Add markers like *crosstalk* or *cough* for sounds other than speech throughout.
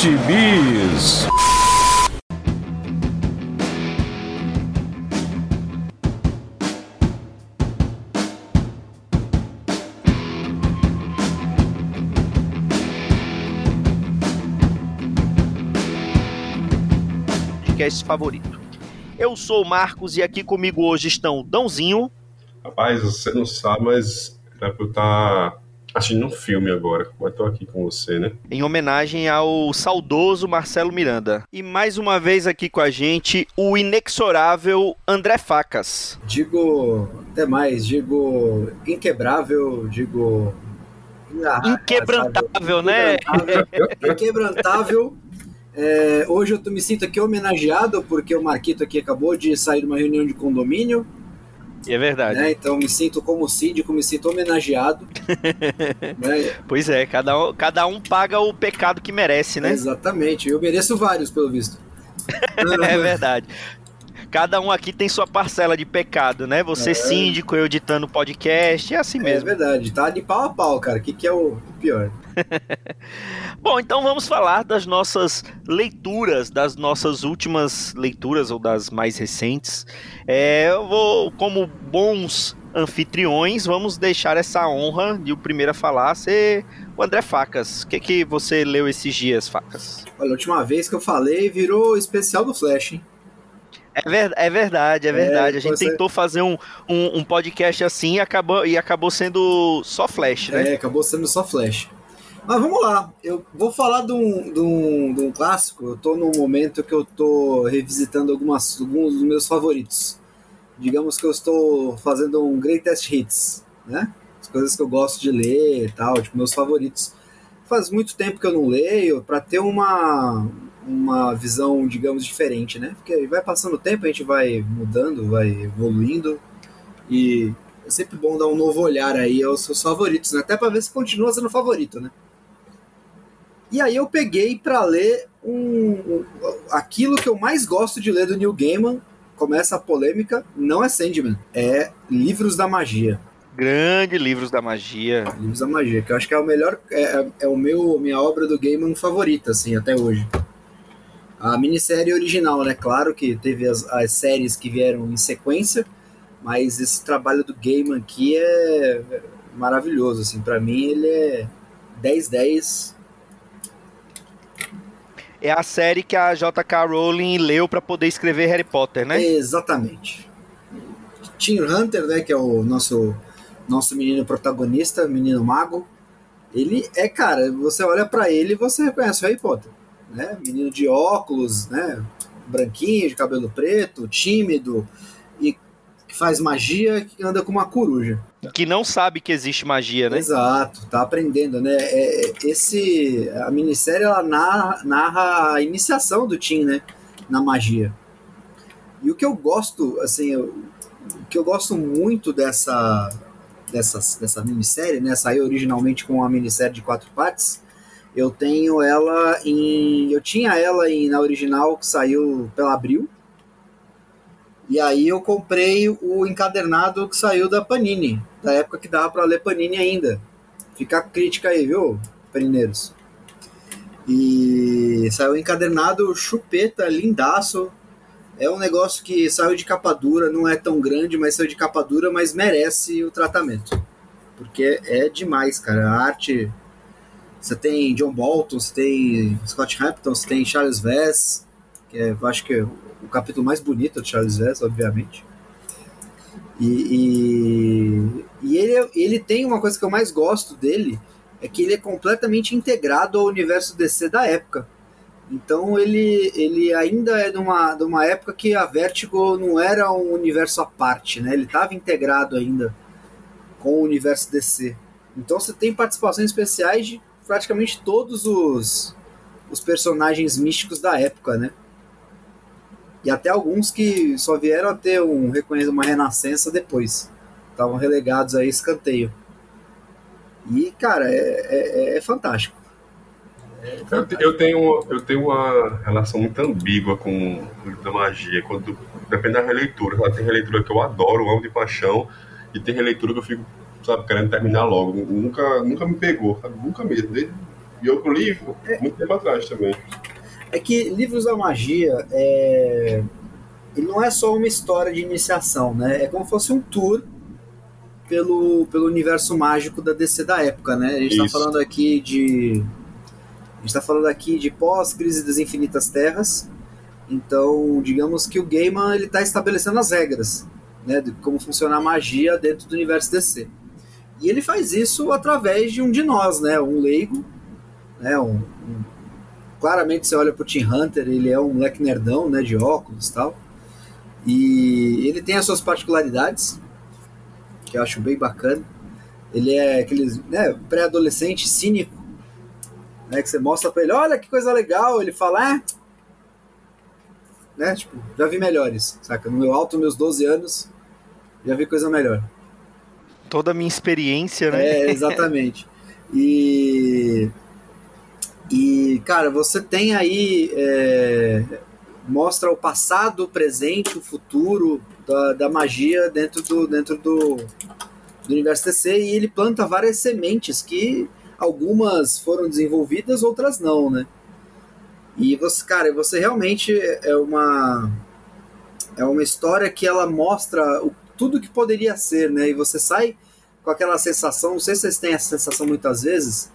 Gibis. podcast favorito. Eu sou o Marcos e aqui comigo hoje estão o Dãozinho. Rapaz, você não sabe, mas era pra eu estar assistindo um filme agora. Mas tô aqui com você, né? Em homenagem ao saudoso Marcelo Miranda. E mais uma vez aqui com a gente, o inexorável André Facas. Digo até mais, digo inquebrável, digo. Inquebrantável, né? Inquebrantável. inquebrantável é, hoje eu tô, me sinto aqui homenageado porque o Marquito aqui acabou de sair de uma reunião de condomínio. É verdade. Né? Então me sinto como síndico, me sinto homenageado. *laughs* né? Pois é, cada um, cada um paga o pecado que merece, né? Exatamente. Eu mereço vários, pelo visto. *laughs* é verdade. Cada um aqui tem sua parcela de pecado, né? Você é. síndico, eu editando podcast, é assim é mesmo. É verdade, tá de pau a pau, cara. O que, que é o pior? *laughs* Bom, então vamos falar das nossas leituras, das nossas últimas leituras ou das mais recentes. É, eu vou, como bons anfitriões, vamos deixar essa honra de o primeiro a falar ser o André Facas. O que, que você leu esses dias, Facas? Olha, a última vez que eu falei virou especial do Flash, hein? É, ver, é verdade, é verdade. É, a gente você... tentou fazer um, um, um, podcast assim e acabou, e acabou sendo só Flash, né? É, acabou sendo só Flash. Mas vamos lá, eu vou falar de um, de um, de um clássico. Eu tô num momento que eu tô revisitando algumas, alguns dos meus favoritos. Digamos que eu estou fazendo um greatest hits, né? As coisas que eu gosto de ler e tal, tipo, meus favoritos. Faz muito tempo que eu não leio, para ter uma, uma visão, digamos, diferente, né? Porque vai passando o tempo, a gente vai mudando, vai evoluindo e é sempre bom dar um novo olhar aí aos seus favoritos, né? Até para ver se continua sendo favorito, né? E aí eu peguei para ler um, um, aquilo que eu mais gosto de ler do Neil Gaiman. Começa a polêmica, não é Sandman, é Livros da Magia. Grande Livros da Magia. Livros da Magia, que eu acho que é o melhor, é, é o meu minha obra do Gaiman favorita, assim, até hoje. A minissérie original, né? Claro que teve as, as séries que vieram em sequência, mas esse trabalho do Gaiman aqui é maravilhoso, assim, para mim ele é 10-10 é a série que a J.K. Rowling leu para poder escrever Harry Potter, né? Exatamente. Tim Hunter, né, que é o nosso nosso menino protagonista, menino mago, ele é, cara, você olha para ele e você reconhece o Harry Potter, né? Menino de óculos, né? Branquinho, de cabelo preto, tímido e que faz magia, que anda com uma coruja. Que não sabe que existe magia, né? Exato, tá aprendendo, né? É, é, esse, a minissérie ela narra, narra a iniciação do Tim, né? Na magia. E o que eu gosto, assim, eu, o que eu gosto muito dessa, dessa, dessa minissérie, né? Saiu originalmente com uma minissérie de quatro partes. Eu tenho ela em. Eu tinha ela em, na original que saiu pela Abril e aí eu comprei o encadernado que saiu da Panini, da época que dava para ler Panini ainda. Fica a crítica aí, viu, panineiros? E saiu encadernado chupeta, lindaço. É um negócio que saiu de capa dura, não é tão grande, mas saiu de capa dura, mas merece o tratamento. Porque é demais, cara. A arte. Você tem John Bolton, você tem Scott Hampton, você tem Charles Vess, que é, eu acho que é o capítulo mais bonito de Charles Vess, obviamente. E, e, e, ele, ele tem uma coisa que eu mais gosto dele, é que ele é completamente integrado ao universo DC da época. Então ele, ele ainda é de uma, de uma época que a Vertigo não era um universo à parte, né? Ele estava integrado ainda com o universo DC. Então você tem participações especiais de praticamente todos os, os personagens místicos da época, né? e até alguns que só vieram a ter um uma renascença depois. Estavam relegados a escanteio. E, cara, é, é, é fantástico. É fantástico. Eu, tenho, eu tenho uma relação muito ambígua com o da magia. Quando, depende da releitura. Tem releitura que eu adoro, amo de paixão, e tem releitura que eu fico, sabe, querendo terminar logo. Nunca, nunca me pegou, sabe? Nunca mesmo. Desde E eu li muito tempo atrás também. É que Livros da Magia é... ele não é só uma história de iniciação, né? É como se fosse um tour pelo, pelo universo mágico da DC da época, né? A gente está falando aqui de a gente está falando aqui de pós-crise das infinitas terras. Então, digamos que o Gaiman ele está estabelecendo as regras, né, de como funciona a magia dentro do universo DC. E ele faz isso através de um de nós, né, um leigo, né, um, um claramente você olha pro Tim Hunter, ele é um moleque nerdão, né, de óculos e tal. E ele tem as suas particularidades, que eu acho bem bacana. Ele é aquele né, pré-adolescente cínico, né, que você mostra para ele, olha que coisa legal, ele fala, ah, né, tipo, já vi melhores, saca? No meu alto, meus 12 anos, já vi coisa melhor. Toda a minha experiência, né? É, exatamente. E e, cara, você tem aí. É, mostra o passado, o presente, o futuro da, da magia dentro do, dentro do, do universo TC e ele planta várias sementes que algumas foram desenvolvidas, outras não, né? E você, cara, você realmente é uma é uma história que ela mostra o, tudo que poderia ser, né? E você sai com aquela sensação, não sei se vocês têm essa sensação muitas vezes,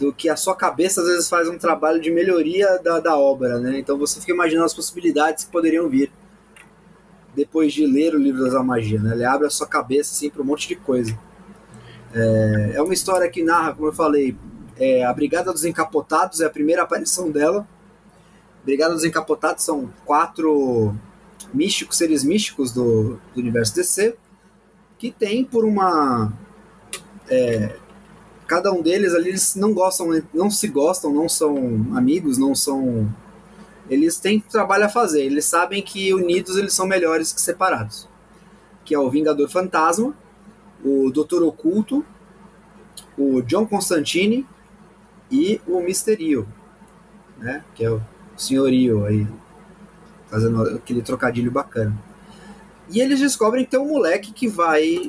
do que a sua cabeça às vezes faz um trabalho de melhoria da, da obra, né? Então você fica imaginando as possibilidades que poderiam vir depois de ler o livro da magia, né? Ele abre a sua cabeça assim para um monte de coisa. É, é, uma história que narra, como eu falei, é, a Brigada dos Encapotados é a primeira aparição dela. Brigada dos Encapotados são quatro místicos, seres místicos do, do universo DC, que tem por uma é, cada um deles ali eles não gostam, não se gostam, não são amigos, não são eles têm trabalho a fazer. Eles sabem que unidos eles são melhores que separados. Que é o Vingador Fantasma, o Doutor Oculto, o John Constantine e o Misterio, né? Que é o Senhorio aí, fazendo aquele trocadilho bacana. E eles descobrem que tem um moleque que vai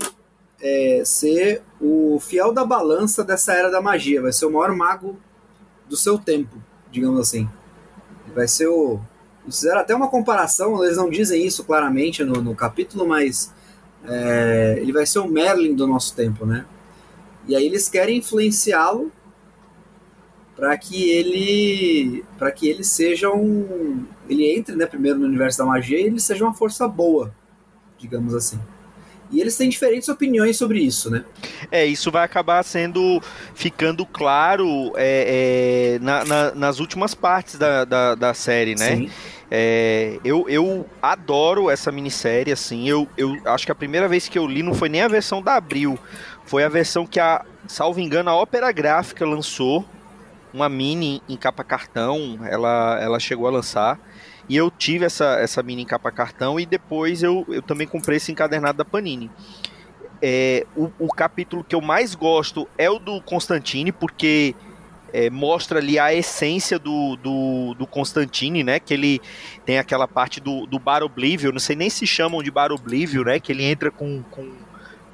é, ser o fiel da balança dessa era da magia, vai ser o maior mago do seu tempo, digamos assim. Vai ser o. Eles fizeram até uma comparação, eles não dizem isso claramente no, no capítulo, mas é, ele vai ser o Merlin do nosso tempo, né? E aí eles querem influenciá-lo para que ele para que ele seja um ele entre né, primeiro no universo da magia e ele seja uma força boa digamos assim e eles têm diferentes opiniões sobre isso, né? É, isso vai acabar sendo ficando claro é, é, na, na, nas últimas partes da, da, da série, né? Sim. É, eu, eu adoro essa minissérie, assim. Eu, eu acho que a primeira vez que eu li não foi nem a versão da Abril, foi a versão que a, salvo engano, a Ópera Gráfica lançou, uma mini em capa cartão, ela, ela chegou a lançar. E eu tive essa, essa mini em capa cartão e depois eu, eu também comprei esse encadernado da Panini. É, o, o capítulo que eu mais gosto é o do Constantine, porque é, mostra ali a essência do, do, do, Constantine, né? Que ele tem aquela parte do, do Bar Oblivion, não sei nem se chamam de Bar Oblivion, né? Que ele entra com, com,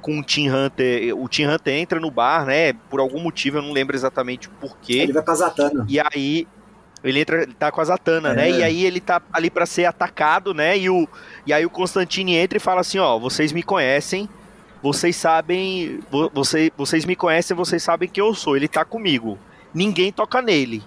com o Tim Hunter. O Tim Hunter entra no bar, né? Por algum motivo, eu não lembro exatamente o porquê. Ele vai pra Zatanna. E aí ele entra, ele tá com a Zatanna, é. né? E aí ele tá ali para ser atacado, né? E, o, e aí o Constantine entra e fala assim: ó, vocês me conhecem, vocês sabem, vocês, vocês me conhecem, vocês sabem que eu sou. Ele tá comigo. Ninguém toca nele.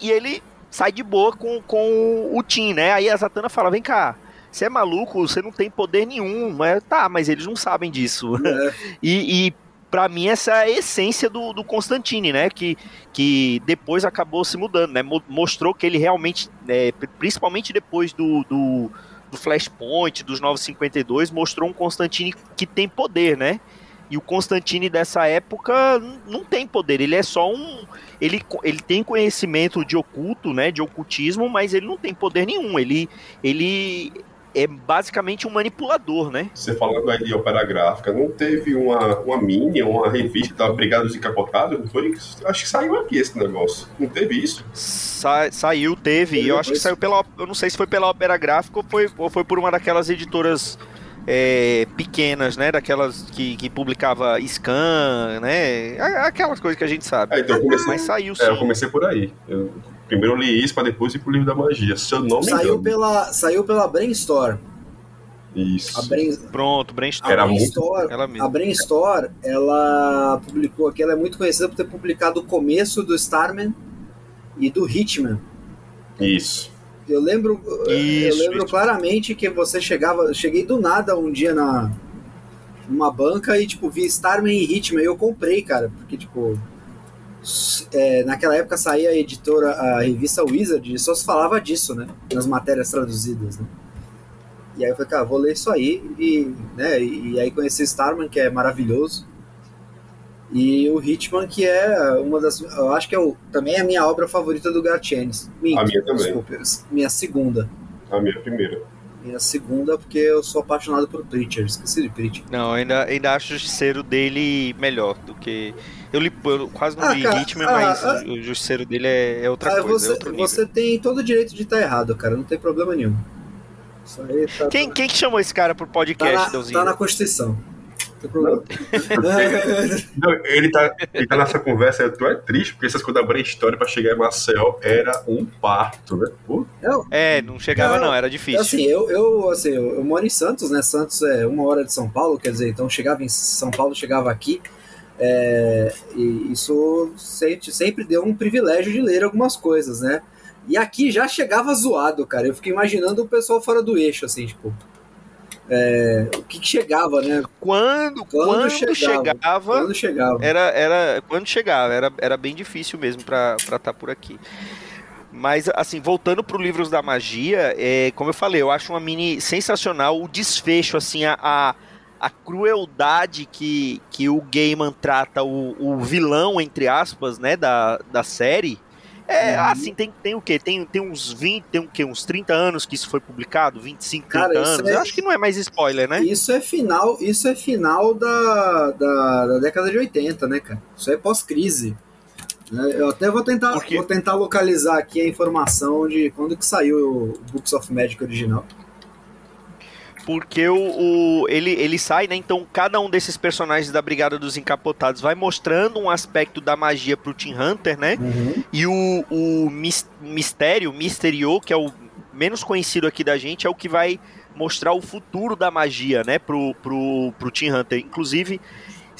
E ele sai de boa com, com o Tim, né? Aí a Zatanna fala: vem cá. Você é maluco, você não tem poder nenhum. Mas, tá, mas eles não sabem disso. É. *laughs* e, e para mim essa é a essência do, do Constantine, né? Que, que depois acabou se mudando, né? Mostrou que ele realmente, né, principalmente depois do, do, do Flashpoint, dos 952, mostrou um Constantine que tem poder, né? E o Constantine dessa época não tem poder, ele é só um. Ele, ele tem conhecimento de oculto, né? De ocultismo, mas ele não tem poder nenhum. Ele, ele é basicamente um manipulador, né? Você falando aí de ópera gráfica, não teve uma, uma mini, uma revista da Brigada dos Encapotados? Não foi? Acho que saiu aqui esse negócio. Não teve isso? Sa saiu, teve. eu acho que saiu pela. Eu não sei se foi pela ópera gráfica ou foi, ou foi por uma daquelas editoras é, pequenas, né? Daquelas que, que publicava Scan, né? Aquelas coisas que a gente sabe. É, então comecei, Mas saiu sim. É, eu comecei por aí. Eu, primeiro eu li isso, para depois ir pro livro da magia. Se eu não me Saiu engano. pela, saiu pela Brainstorm. Isso. A, Brain, Pronto, a Brainstorm. Era Brainstorm, Ela mesma. a Brainstorm, ela publicou aqui, ela é muito conhecida por ter publicado o começo do Starman e do Hitman. Isso. Eu lembro, eu Isso, lembro isso. claramente que você chegava, eu cheguei do nada um dia na numa banca e tipo vi Starman e Hitman e eu comprei, cara, porque tipo é, naquela época saía a editora, a revista Wizard e só se falava disso, né, nas matérias traduzidas, né. E aí eu falei, cara, vou ler isso aí e, né, e aí conheci Starman que é maravilhoso. E o Hitman, que é uma das. Eu acho que é o, também é a minha obra favorita do Gartienes. A minha também. Desculpa, minha segunda. A minha primeira. Minha segunda, porque eu sou apaixonado por Preacher. Esqueci de Preacher. Não, ainda, ainda acho o justiceiro dele melhor do que. Eu, li, eu quase não Ah, li cara, Hitman, ah, mas ah. o justiceiro dele é, é outra Ah, coisa, é você, outro nível. você tem todo o direito de estar errado, cara. Não tem problema nenhum. Isso aí tá, Quem, quem que chamou esse cara pro tá, podcast, na, Deusinho? tá na Constituição. Não tem problema. *laughs* Não, ele tá, ele tá nessa conversa, tu é triste, porque essas coisas da brainstorm pra chegar em Marcel era um parto, né? Pô, É, não chegava Não, não, era difícil. Assim, eu, eu, assim, eu, eu moro em Santos, né? Santos é uma hora de São Paulo, quer dizer, então chegava em São Paulo, chegava aqui. é, e isso sempre, sempre deu um privilégio de ler algumas coisas, né? E aqui já chegava zoado, cara. Eu fiquei imaginando o pessoal fora do eixo, assim, tipo. É, o que, que chegava, né? Quando, Quando quando, chegava. chegava, Quando chegava. era, era quando chegava, era, era bem difícil mesmo pra estar por aqui. Mas, assim, voltando pro Livros da Magia, é, como eu falei, eu acho uma mini sensacional o desfecho, assim, a, a, a crueldade que, que o Gaiman trata o, o vilão, entre aspas, né, da, da série. É, assim, tem, tem o quê? Tem, tem uns 20, tem o quê? Uns 30 anos que isso foi publicado? 25, 30 Cara, anos? é- Eu acho que não é mais spoiler, né? Isso é final, isso é final da, da, da década de 80, né, cara? Isso é pós-crise. né? Eu até vou tentar, vou tentar localizar aqui a informação de quando que saiu o Books of Magic original. Porque o, o- ele, ele sai, né? Então cada um desses personagens da Brigada dos Encapotados vai mostrando um aspecto da magia pro Team Hunter, né? E o, o mis- Mistério, Misterio, que é o menos conhecido aqui da gente, é o que vai mostrar o futuro da magia, né? Pro, pro, pro Team Hunter. Inclusive,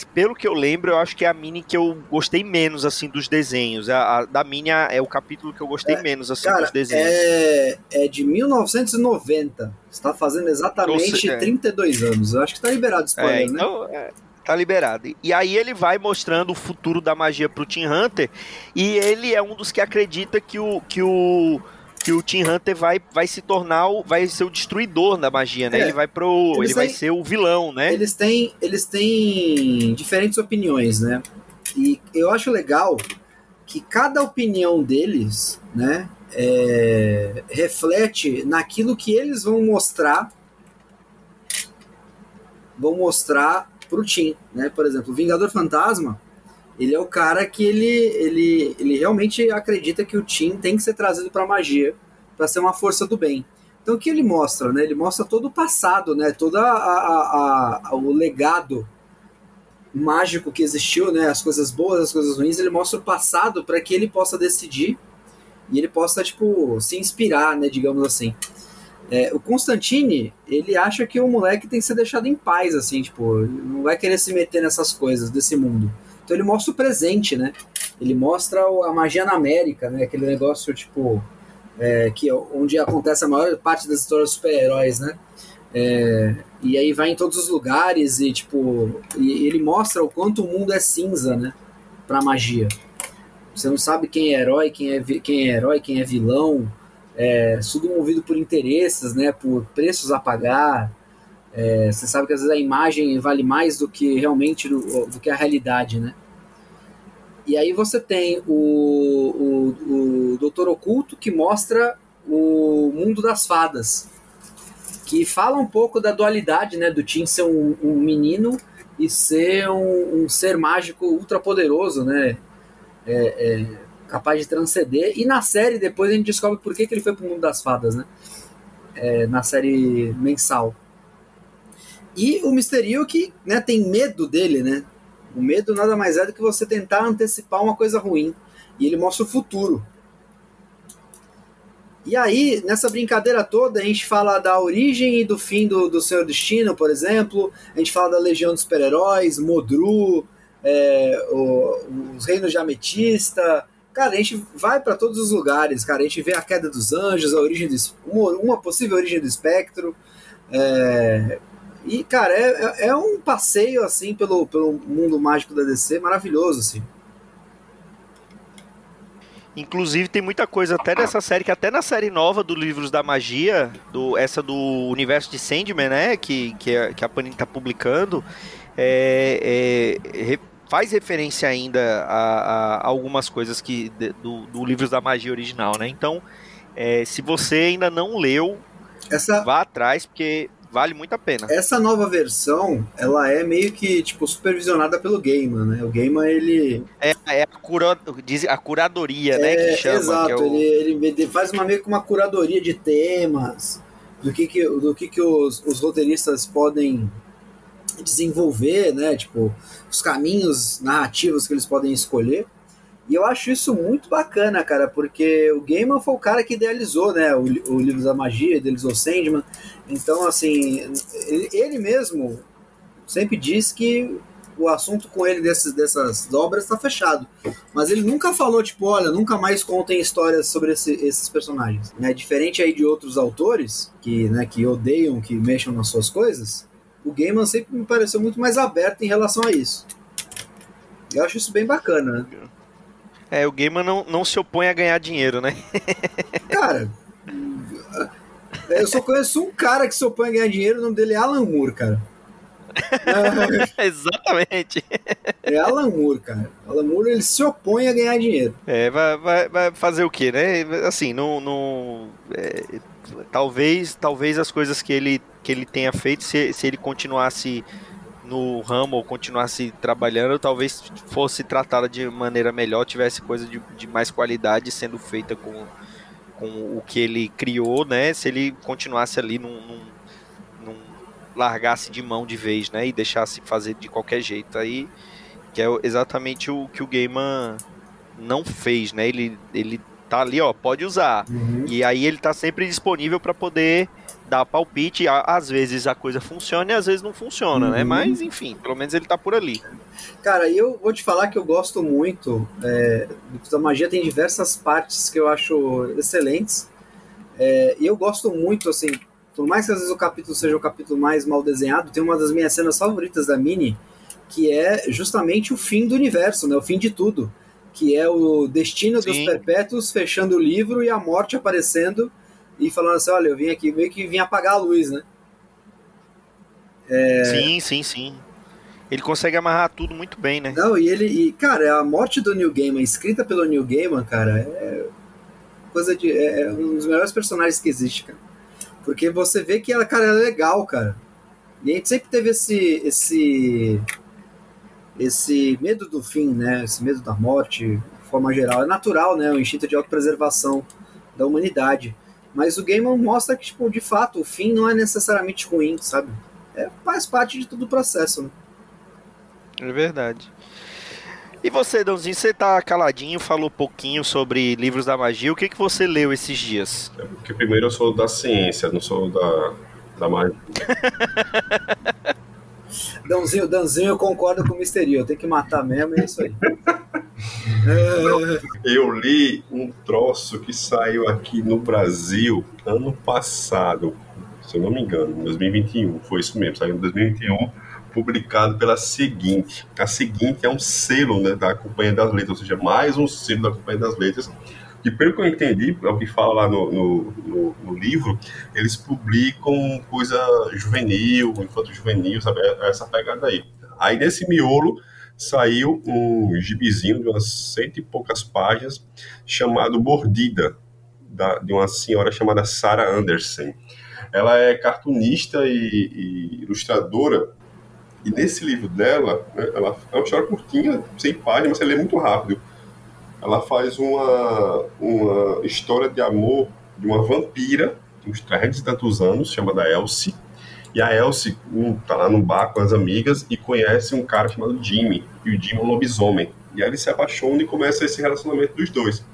pelo que eu lembro, eu acho que é a mini que eu gostei menos, assim, dos desenhos. A, a- da minha é o capítulo que eu gostei menos, assim, Cara, dos desenhos. é, é de 1990. Está fazendo exatamente é. 32 anos. Eu acho que tá liberado É, spoiler, né? então, é, tá liberado. E aí ele vai mostrando o futuro da magia pro Team Hunter. E ele é um dos que acredita que o. Que o que o Team Hunter vai, vai se tornar o, vai ser o destruidor da magia, né? É, ele vai pro eles ele vai têm- ser o vilão, né? Eles têm, eles têm diferentes opiniões, né? E eu acho legal que cada opinião deles, né, é, reflete naquilo que eles vão mostrar, vão mostrar pro Tim, né? Por exemplo, o Vingador Fantasma, ele é o cara que ele, ele, ele realmente acredita que o Tim tem que ser trazido para magia para ser uma força do bem. Então o que ele mostra, né? Ele mostra todo o passado, né? Todo a, a- a- o legado mágico que existiu, né? As coisas boas, as coisas ruins. Ele mostra o passado para que ele possa decidir e ele possa tipo se inspirar, né? Digamos assim. É, o Constantine, ele acha que o moleque tem que ser deixado em paz, assim, tipo, não vai querer se meter nessas coisas desse mundo. Então ele mostra o presente, né? Ele mostra a magia na América, né? Aquele negócio, tipo, é, que é onde acontece a maior parte das histórias dos super-heróis, né? É, e aí vai em todos os lugares e, tipo, e ele mostra o quanto o mundo é cinza, né? Pra magia. Você não sabe quem é herói, quem é, quem é herói, quem é vilão. É, tudo movido por interesses, né? Por preços a pagar. É, você sabe que às vezes a imagem vale mais do que realmente do, do que a realidade, né? E aí você tem o, o, o Doutor Oculto que mostra o mundo das fadas, que fala um pouco da dualidade, né, do Tim ser um, um menino e ser um, um ser mágico ultra poderoso, né, é, é, capaz de transcender. E na série depois a gente descobre por que, que ele foi pro mundo das fadas, né, é, na série mensal. E o Misterio que né, tem medo dele, né? O medo nada mais é do que você tentar antecipar uma coisa ruim. E ele mostra o futuro. E aí, nessa brincadeira toda, a gente fala da origem e do fim do, do Senhor Destino, por exemplo. A gente fala da Legião dos Super-Heróis, Modru, é, o, os Reinos de Ametista. Cara, a gente vai para todos os lugares, cara. A gente vê a queda dos anjos, a origem do, uma, uma possível origem do espectro. É, e, cara, é, é, é um passeio, assim, pelo, pelo mundo mágico da DC maravilhoso, assim. Inclusive tem muita coisa até dessa série, que até na série nova do Livros da Magia, do, essa do universo de Sandman, né, que, que, a, que a Panini tá publicando, é, é, faz referência ainda a, a algumas coisas que do, do Livros da Magia original, né? Então, é, se você ainda não leu, essa... vá atrás, porque vale muito a pena. Essa nova versão, ela é meio que, tipo, supervisionada pelo Gaiman, né? O Gaiman, ele... É, é a, cura, diz, a curadoria, né, é, que chama. Exato, que é o... ele, ele, faz uma, meio que uma curadoria de temas, do que que, do que, que os, os roteiristas podem desenvolver, né? Tipo, os caminhos narrativos que eles podem escolher. E eu acho isso muito bacana, cara, porque o Gaiman foi o cara que idealizou, né, o, o livro da magia, idealizou Sandman. Então, assim, ele, ele mesmo sempre diz que o assunto com ele desses, dessas obras está fechado. Mas ele nunca falou, tipo, olha, nunca mais contem histórias sobre esse, esses personagens. Né? Diferente aí de outros autores que, né, que odeiam que mexam nas suas coisas, o Gaiman sempre me pareceu muito mais aberto em relação a isso. Eu acho isso bem bacana, né? É, o Gaiman não, não se opõe a ganhar dinheiro, né? *laughs* cara, eu só conheço um cara que se opõe a ganhar dinheiro, o nome dele é Alan Moore, cara. *laughs* Exatamente. É Alan Moore, cara. Alan Moore ele se opõe a ganhar dinheiro. É, vai, vai, vai fazer o quê, né? Assim, não. não é, talvez, talvez as coisas que ele, que ele tenha feito, se, se ele continuasse no ramo ou continuasse trabalhando, talvez fosse tratada de maneira melhor, tivesse coisa de, de mais qualidade sendo feita com, com o que ele criou, né? Se ele continuasse ali num, num, num largasse de mão de vez, né? E deixasse fazer de qualquer jeito. Aí que é exatamente o que o Gaiman não fez, né? Ele, ele tá ali, ó, pode usar. Uhum. E aí ele tá sempre disponível para poder dar palpite. Às vezes a coisa funciona e às vezes não funciona, né? uhum. né? Mas enfim, pelo menos ele tá por ali. Cara, eu vou te falar que eu gosto muito. É, da magia tem diversas partes que eu acho excelentes. É, e eu gosto muito, assim, por mais que às vezes o capítulo seja o capítulo mais mal desenhado, tem uma das minhas cenas favoritas da Mini, que é justamente o fim do universo, né? O fim de tudo. Que é o destino Sim. dos perpétuos fechando o livro e a morte aparecendo e falando assim, olha, eu vim aqui meio que vim apagar a luz, né? É... Sim, sim, sim. Ele consegue amarrar tudo muito bem, né? Não, e ele, e, cara, a morte do Neil Gaiman, escrita pelo Neil Gaiman, cara, é coisa de, é, é um dos melhores personagens que existe, cara. Porque você vê que ela, cara, é legal, cara. E a gente sempre teve esse, esse, esse medo do fim, né? Esse medo da morte, de forma geral. É natural, né? O instinto de autopreservação da humanidade. Mas o Gaiman mostra que, tipo, de fato, o fim não é necessariamente ruim, sabe? É, faz parte de todo o processo, né? É verdade. E você, Dãozinho, você tá caladinho, falou pouquinho sobre livros da magia. O que, que você leu esses dias? É porque primeiro eu sou da ciência, não sou da, da magia. *laughs* Dãozinho, Dãozinho, eu concordo com o Misterio. Tenho que matar mesmo, é isso aí. Eu li um troço que saiu aqui no Brasil ano passado, se eu não me engano, em 2021, foi isso mesmo, saiu em 2021, publicado pela Seguinte. A Seguinte é um selo né, da Companhia das Letras, ou seja, mais um selo da Companhia das Letras, que pelo que eu entendi, é o que fala lá no, no, no, no livro, eles publicam coisa juvenil, infanto juvenil, sabe, é essa pegada aí. Aí nesse miolo saiu um gibizinho de umas cento e poucas páginas chamado Mordida, da, de uma senhora chamada Sarah Anderson. Ela é cartunista e, e ilustradora, e nesse livro dela, né, ela é uma história curtinha, sem páginas, mas você lê muito rápido. Ela faz uma, uma história de amor de uma vampira, de uns 300 e tantos anos, chamada Elsie, E a Elsie um, tá lá no bar com as amigas e conhece um cara chamado Jimmy. E o Jimmy é um lobisomem. E aí ele se apaixona e começa esse relacionamento dos dois.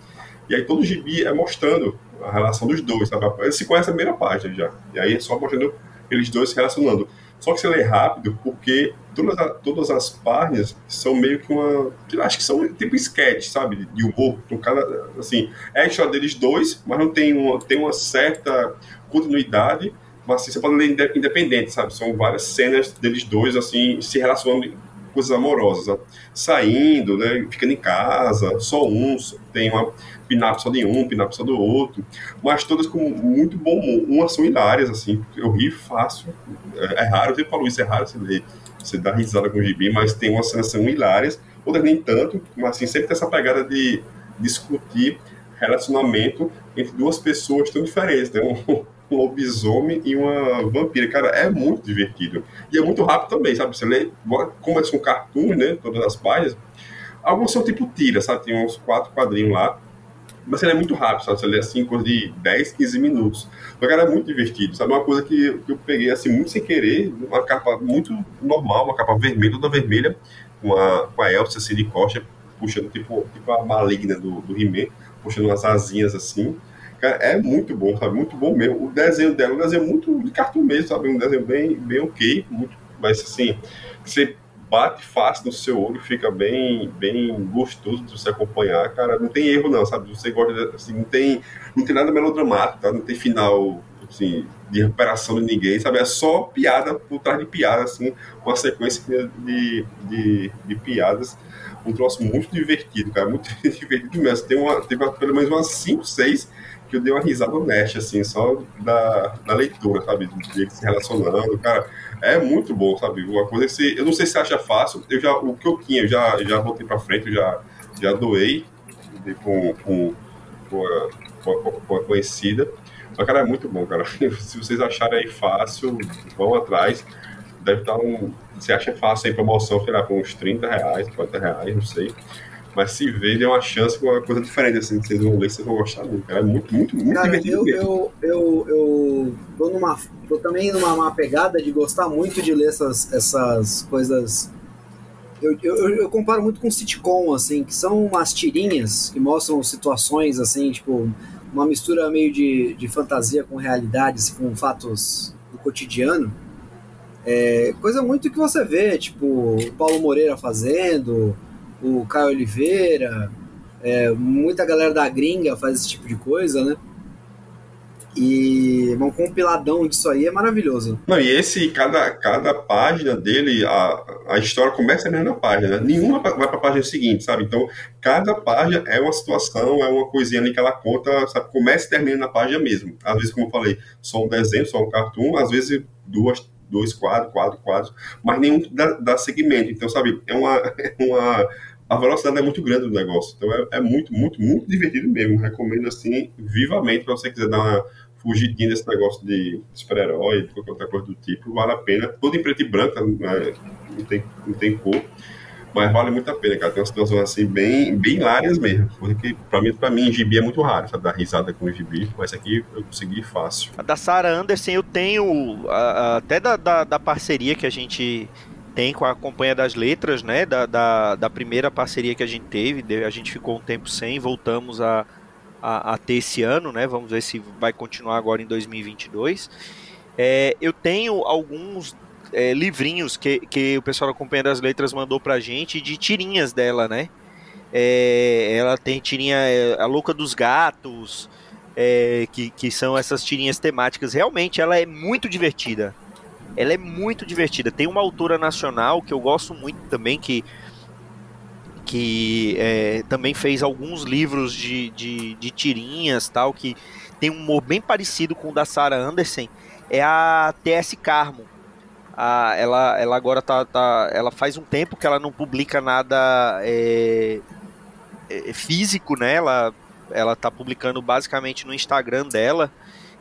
E aí todo o gibi é mostrando a relação dos dois, sabe? Eles se conhecem na primeira página já. E aí é só mostrando eles dois se relacionando. Só que você lê rápido, porque todas, todas as páginas são meio que uma. Acho que são tipo sketch, sabe? De humor. Então, cada, assim, é história deles dois, mas não tem uma, tem uma certa continuidade. Mas assim, você pode ler independente, sabe? São várias cenas deles dois, assim, se relacionando coisas amorosas. Saindo, né? Ficando em casa, só um, tem uma pinap só de um, pinap só do outro, mas todas com muito bom humor. Umas são hilárias, assim, eu ri fácil. É, é raro, eu sempre falo isso, é raro você ler, você dá risada com o gibi, mas tem umas cenas são hilárias, outras nem tanto, mas assim, sempre tem essa pegada de discutir relacionamento entre duas pessoas tão diferentes, né? Um, *laughs* um lobisomem e uma vampira. Cara, é muito divertido. E é muito rápido também, sabe? Você lê, como é um cartoon, né? Todas as páginas. Alguns são tipo tira, sabe? Tem uns quatro quadrinhos lá mas ele é muito rápido, sabe? Você lê assim, coisa de 10, 15 minutos. Mas, cara, é muito divertido, sabe? Uma coisa que, que eu peguei, assim, muito sem querer, uma capa muito normal, uma capa vermelha, toda vermelha, com a, com a Elsa, assim, de costa, puxando, tipo, tipo a maligna do, do He-Man, puxando umas asinhas, assim. Cara, é muito bom, sabe? Muito bom mesmo. O desenho dela é um desenho muito de cartão mesmo, sabe? Um desenho bem, bem ok, muito, mas, assim, você bate fácil no seu olho, fica bem, bem gostoso de você acompanhar, cara. Não tem erro, não, sabe? Você gosta, assim, não tem, não tem nada melodramático, tá? Não tem final, assim, de recuperação de ninguém, sabe? É só piada por trás de piada, assim, uma sequência de, de, de piadas. Um troço muito divertido, cara, muito *laughs* divertido mesmo. Tem uma, teve pelo menos umas 5, 6 que eu dei uma risada honesta, assim, só da, da leitura, sabe? De se relacionando, cara é muito bom, sabe? Uma coisa que eu não sei se acha fácil, eu já, o que eu tinha, eu já, já botei pra frente, eu já, já doei com, com, com, a, com a conhecida. Mas, cara, é muito bom, cara. *laughs* Se vocês acharem aí fácil, vão atrás. Deve estar um. Você acha fácil aí promoção, sei lá, por uns 30 reais, 40 reais, não sei. Mas se vê, dê uma chance com uma coisa diferente, assim, que vocês vão ler, vocês vão gostar muito. É muito, muito, muito Cara, divertido. Eu, eu, eu, eu tô, numa, tô também numa, pegada de gostar muito de ler essas, essas coisas. Eu, eu, eu, comparo muito com sitcom, assim, que são umas tirinhas que mostram situações, assim, tipo, uma mistura meio de, de fantasia com realidade, assim, com fatos do cotidiano. É, coisa muito que você vê, tipo, o Paulo Moreira fazendo, o Caio Oliveira, é, muita galera da gringa faz esse tipo de coisa, né? E um compiladão disso aí é maravilhoso. Não, e esse, cada, cada página dele, a, a história começa na página. Né? Nenhuma vai para a página seguinte, sabe? Então, cada página é uma situação, é uma coisinha ali que ela conta, sabe? Começa e termina na página mesmo. Às vezes, como eu falei, só um desenho, só um cartoon, às vezes duas, dois quadros, quatro quadros, mas nenhum dá, dá segmento. Então, sabe, é uma, *laughs* é uma a velocidade é muito grande do negócio. Então é, é muito, muito, muito divertido mesmo. Recomendo assim, vivamente, para você quiser dar uma fugidinha desse negócio de super-herói, qualquer outra coisa do tipo, vale a pena. Tudo em preto e branco, né? não, tem, não tem cor. Mas vale muito a pena, cara. Tem umas situações assim bem, bem hilárias mesmo. Porque pra mim, pra mim, gibi é muito raro, sabe? Dar risada com gibi. Mas aqui eu consegui fácil. A da Sarah Anderson eu tenho até da, da, da parceria que a gente tem com a Companhia das Letras, né? Da, da, da, primeira parceria que a gente teve. A gente ficou um tempo sem, voltamos a, a, a ter esse ano, né? Vamos ver se vai continuar agora em 2022. É, eu tenho alguns é, livrinhos que, que o pessoal da Companhia das Letras mandou pra gente de tirinhas dela, né? É, ela tem tirinha é, A Louca dos Gatos, é, que, que são essas tirinhas temáticas. Realmente, ela é muito divertida ela é muito divertida. Tem uma autora nacional que eu gosto muito também, que, que é, também fez alguns livros de, de, de, tirinhas tal, que tem um humor bem parecido com o da Sarah Anderson, é a T.S. Carmo. A, ela, ela agora tá, tá. Ela faz um tempo que ela não publica nada é, é, físico, né? Ela, ela tá publicando basicamente no Instagram dela.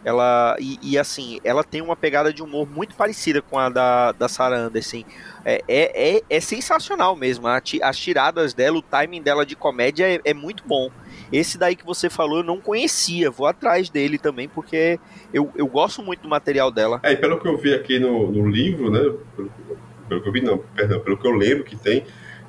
Ela, e, e, assim, ela tem uma pegada de humor muito parecida com a da, da Sarah Anderson. É, é, é, é sensacional mesmo. as tiradas dela, o timing dela de comédia é, é, muito bom. Esse daí que você falou eu não conhecia, vou atrás dele também, porque eu, eu gosto muito do material dela. É, e pelo que eu vi aqui no, no livro, né? Pelo, pelo que eu vi, não, perdão, pelo que eu lembro que tem,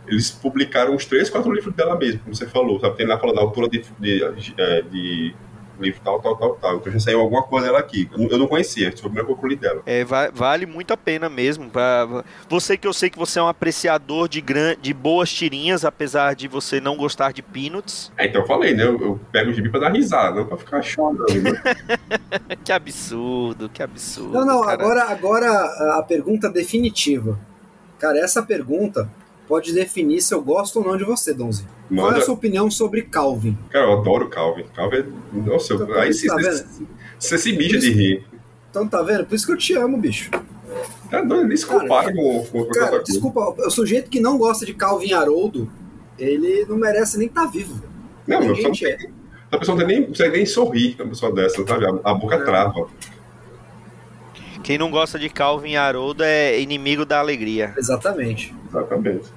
eles publicaram uns três, quatro livros dela mesmo, como você falou, sabe? Tem lá falando a autora de, de, de, é, de livro tal, tal, tal, tal. Então já saiu alguma coisa dela aqui. Eu não conhecia, foi o primeiro que eu li dela. É, vale muito a pena mesmo. Pra... Você que eu sei que você é um apreciador de, gran... de boas tirinhas, apesar de você não gostar de peanuts. É, então eu falei, né? Eu, eu pego o gibi pra dar risada, não pra ficar chorando. Né? *laughs* que absurdo, que absurdo. Não, não, agora, agora a pergunta definitiva. Cara, essa pergunta pode definir se eu gosto ou não de você, Donzi. Manda. Qual é a sua opinião sobre Calvin? Cara, eu adoro Calvin. Calvin é. Nossa, então, aí você, tá se mija de rir. Então tá vendo? Por isso que eu te amo, bicho. É, não, nem se compara com, com Cara, desculpa, o sujeito que não gosta de Calvin Haroldo, ele não merece nem estar tá vivo. Não, não, não tem, é. a pessoa não, nem, não consegue nem sorrir uma pessoa dessa, sabe? A, a boca é. trava. Quem não gosta de Calvin Haroldo é inimigo da alegria. Exatamente. Exatamente.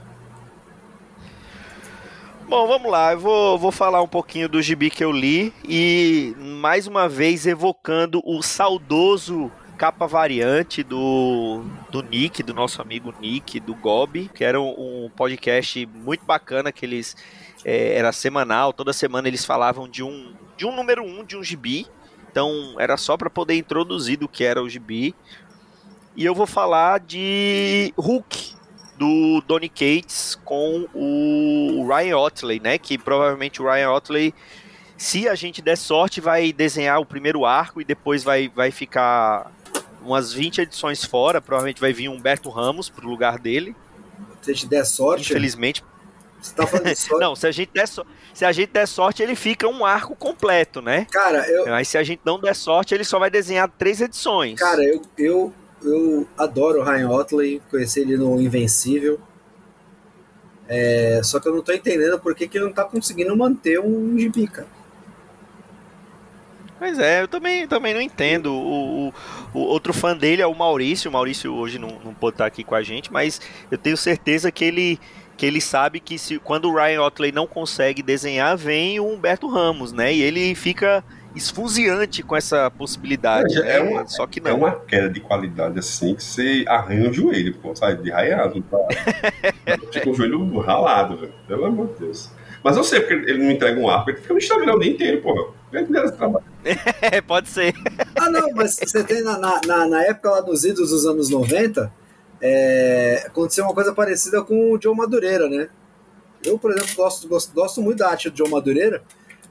Bom, vamos lá. Eu vou, vou falar um pouquinho do gibi que eu li e mais uma vez evocando o saudoso capa variante do, do Nick, do nosso amigo Nick, do Gobi, que era um, um podcast muito bacana que eles é, era semanal, toda semana eles falavam de um de um número um de um gibi. Então era só para poder introduzir do que era o gibi. E eu vou falar de Hulk, do Donny Cates com o Ryan Otley, né? Que provavelmente o Ryan Otley, se a gente der sorte, vai desenhar o primeiro arco e depois vai, vai ficar umas 20 edições fora. Provavelmente vai vir Humberto Ramos pro lugar dele. Se a gente der sorte. Infelizmente. Você tá falando *laughs* sorte? Não, se a gente der sorte se a gente der sorte, ele fica um arco completo, né? Cara, eu. Mas se a gente não der sorte, ele só vai desenhar três edições. Cara, eu, eu, eu adoro o Ryan Otley, conheci ele no Invencível. É, só que eu não tô entendendo por que, que ele não tá conseguindo manter um gibi, cara. Pois é, eu também, também não entendo. O, o, o, outro fã dele é o Maurício. O Maurício hoje não, não pode estar aqui com a gente, mas eu tenho certeza que ele, que ele sabe que se, quando o Ryan Otley não consegue desenhar, vem o Humberto Ramos, né? E ele fica esfuziante com essa possibilidade. É, né? é uma, Só que não. É uma queda de qualidade assim que você arranha o joelho, pô, sabe? De raiado. Tá? *laughs* fica o joelho ralado, velho. Pelo amor de Deus. Mas eu sei porque ele não entrega um arco, ele fica no Instagram o dia inteiro, porra. *laughs* É, pode ser. Ah, não, mas você tem na, na, na época lá dos idos dos anos 90, é, aconteceu uma coisa parecida com o Joe Madureira, né? Eu, por exemplo, gosto, gosto, gosto muito da arte do Joe Madureira,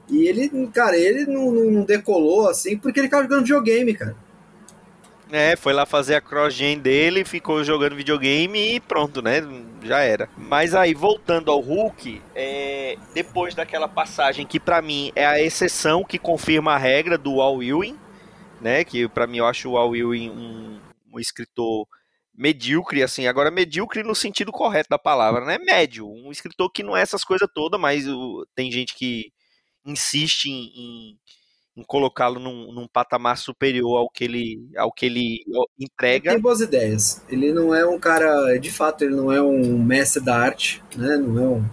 e ele, cara, ele não, não, decolou assim porque ele ficava jogando videogame, cara. É, foi lá fazer a cross-gen dele, ficou jogando videogame e pronto, né? Já era. Mas aí, voltando ao Hulk, é, depois daquela passagem que para mim é a exceção que confirma a regra do Al Ewing, né? Que para mim eu acho o Al Ewing um, um escritor medíocre, assim, agora medíocre no sentido correto da palavra, né? Médio, um escritor que não é essas coisas todas, mas o, tem gente que insiste em, em, em colocá-lo num, num, patamar superior ao que ele, ao que ele entrega. Ele tem boas ideias. Ele não é um cara, de fato, ele não é um mestre da arte, né? Não é um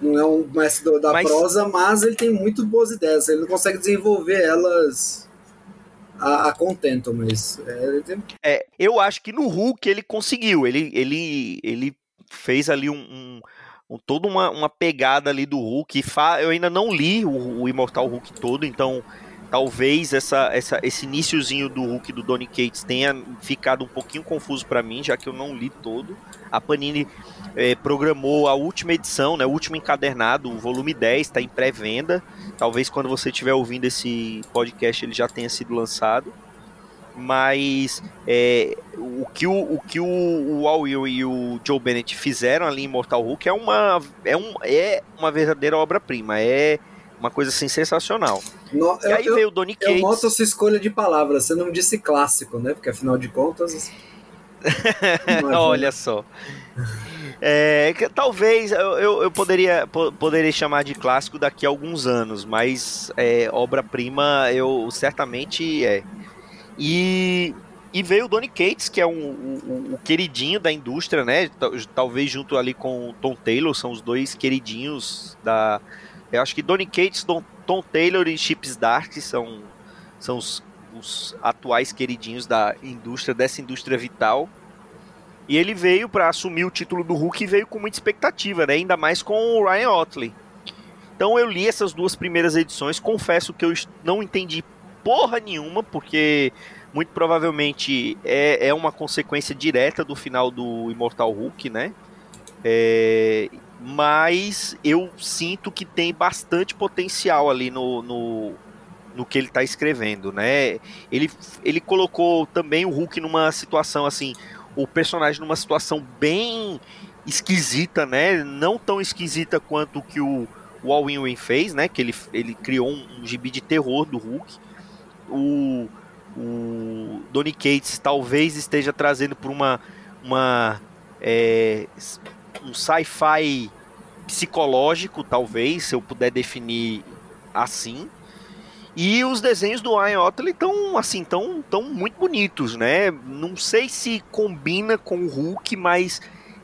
não é um mestre da mas, prosa, mas ele tem muito boas ideias. Ele não consegue desenvolver elas a, a contento, mas é, é, eu acho que no Hulk ele conseguiu. Ele, ele, ele fez ali um um, toda uma, uma pegada ali do Hulk. Eu ainda não li o, o Imortal Hulk todo, então talvez essa, essa, esse iníciozinho do Hulk do Donny Cates tenha ficado um pouquinho confuso para mim, já que eu não li todo. A Panini é, programou a última edição, né, o último encadernado, o volume 10, está em pré-venda. Talvez quando você estiver ouvindo esse podcast ele já tenha sido lançado mas é, o que o, o que o, o Al Will e o Joe Bennett fizeram ali em Mortal Hulk é uma é, um, é uma verdadeira obra-prima, é uma coisa assim sensacional. No, e eu, aí veio o Donny Cates. Eu noto a sua escolha de palavras, você não disse clássico, né? Porque afinal de contas. *laughs* Olha só. É, que, talvez eu, eu poderia, poderia chamar de clássico daqui a alguns anos, mas é, obra-prima eu certamente é. E, e veio o Donny Cates, que é um, um, um, queridinho da indústria, né? Talvez junto ali com o Tom Taylor, são os dois queridinhos da, Eu acho que Donny Cates, Don, Tom Taylor e Chips Dark são, são os, os atuais queridinhos da indústria, dessa indústria vital. E ele veio para assumir o título do Hulk e veio com muita expectativa, né? Ainda mais com o Ryan Otley. Então eu li essas duas primeiras edições, confesso que eu não entendi porra nenhuma, porque muito provavelmente é, é uma consequência direta do final do Immortal Hulk, né? É, mas eu sinto que tem bastante potencial ali no, no, no que ele está escrevendo, né? Ele, ele colocou também o Hulk numa situação assim, o personagem numa situação bem esquisita, né? Não tão esquisita quanto o que o, o Al Winwin fez, né? Que ele, ele criou um, um gibi de terror do Hulk. O, o Donny Cates talvez esteja trazendo por uma, uma é, um sci-fi psicológico, talvez, se eu puder definir assim. E os desenhos do Ryan Otley estão assim, tão, tão muito bonitos, né? Não sei se combina com o Hulk, mas